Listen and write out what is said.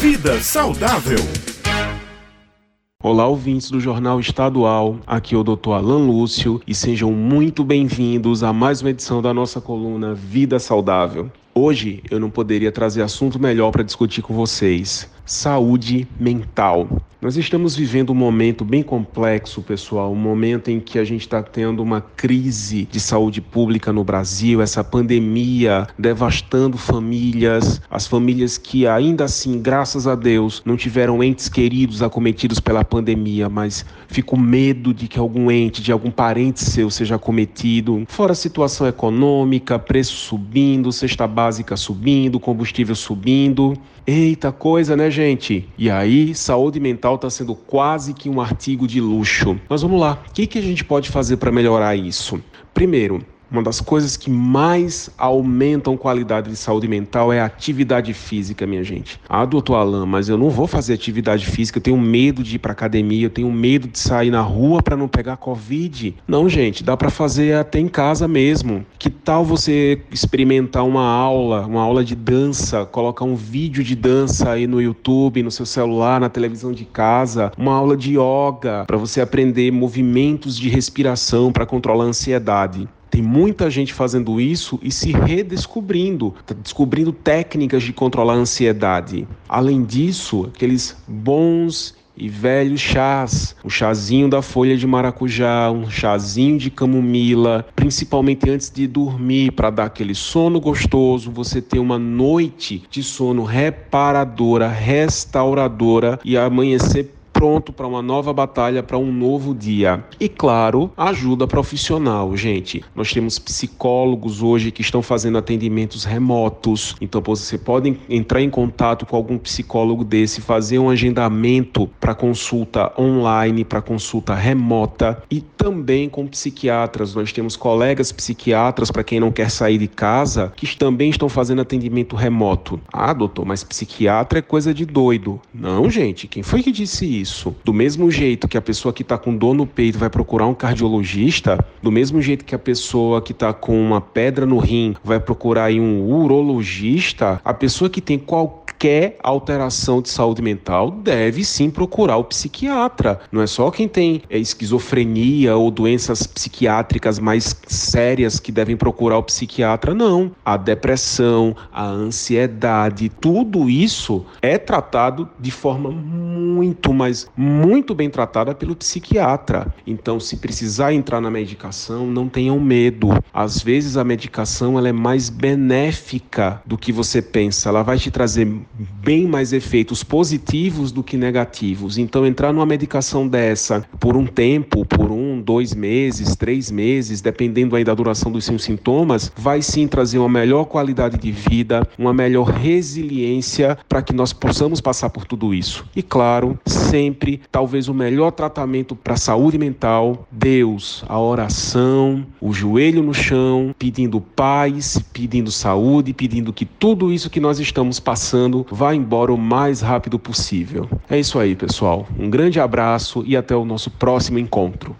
Vida saudável. Olá, ouvintes do Jornal Estadual. Aqui é o Dr. Alan Lúcio e sejam muito bem-vindos a mais uma edição da nossa coluna Vida Saudável. Hoje eu não poderia trazer assunto melhor para discutir com vocês: saúde mental. Nós estamos vivendo um momento bem complexo, pessoal, um momento em que a gente está tendo uma crise de saúde pública no Brasil, essa pandemia devastando famílias, as famílias que ainda assim, graças a Deus, não tiveram entes queridos acometidos pela pandemia, mas fico medo de que algum ente, de algum parente seu seja acometido. Fora a situação econômica, preço subindo, cesta básica subindo, combustível subindo. Eita coisa, né, gente? E aí, saúde mental está sendo quase que um artigo de luxo. Mas vamos lá, o que, que a gente pode fazer para melhorar isso? Primeiro, uma das coisas que mais aumentam qualidade de saúde mental é a atividade física, minha gente. Ah, doutor Alain, mas eu não vou fazer atividade física, eu tenho medo de ir para academia, eu tenho medo de sair na rua para não pegar Covid. Não, gente, dá para fazer até em casa mesmo. Que tal você experimentar uma aula, uma aula de dança, colocar um vídeo de dança aí no YouTube, no seu celular, na televisão de casa, uma aula de yoga para você aprender movimentos de respiração para controlar a ansiedade. Tem muita gente fazendo isso e se redescobrindo, tá descobrindo técnicas de controlar a ansiedade. Além disso, aqueles bons e velhos chás, o chazinho da folha de maracujá, um chazinho de camomila, principalmente antes de dormir, para dar aquele sono gostoso, você ter uma noite de sono reparadora, restauradora e amanhecer pronto para uma nova batalha, para um novo dia. E claro, ajuda profissional, gente. Nós temos psicólogos hoje que estão fazendo atendimentos remotos. Então você pode entrar em contato com algum psicólogo desse, fazer um agendamento para consulta online, para consulta remota e também com psiquiatras. Nós temos colegas psiquiatras para quem não quer sair de casa que também estão fazendo atendimento remoto. Ah, doutor, mas psiquiatra é coisa de doido. Não, gente, quem foi que disse isso? Isso. Do mesmo jeito que a pessoa que está com dor no peito vai procurar um cardiologista, do mesmo jeito que a pessoa que está com uma pedra no rim vai procurar um urologista, a pessoa que tem qualquer alteração de saúde mental deve sim procurar o psiquiatra. Não é só quem tem é, esquizofrenia ou doenças psiquiátricas mais sérias que devem procurar o psiquiatra, não. A depressão, a ansiedade, tudo isso é tratado de forma muito mais muito bem tratada pelo psiquiatra. Então, se precisar entrar na medicação, não tenham medo. Às vezes a medicação ela é mais benéfica do que você pensa. Ela vai te trazer bem mais efeitos positivos do que negativos. Então, entrar numa medicação dessa por um tempo, por um, dois meses, três meses, dependendo aí da duração dos seus sintomas, vai sim trazer uma melhor qualidade de vida, uma melhor resiliência para que nós possamos passar por tudo isso. E claro, sempre talvez o melhor tratamento para a saúde mental, Deus, a oração, o joelho no chão, pedindo paz, pedindo saúde, pedindo que tudo isso que nós estamos passando vá embora o mais rápido possível. É isso aí, pessoal. Um grande abraço e até o nosso próximo encontro.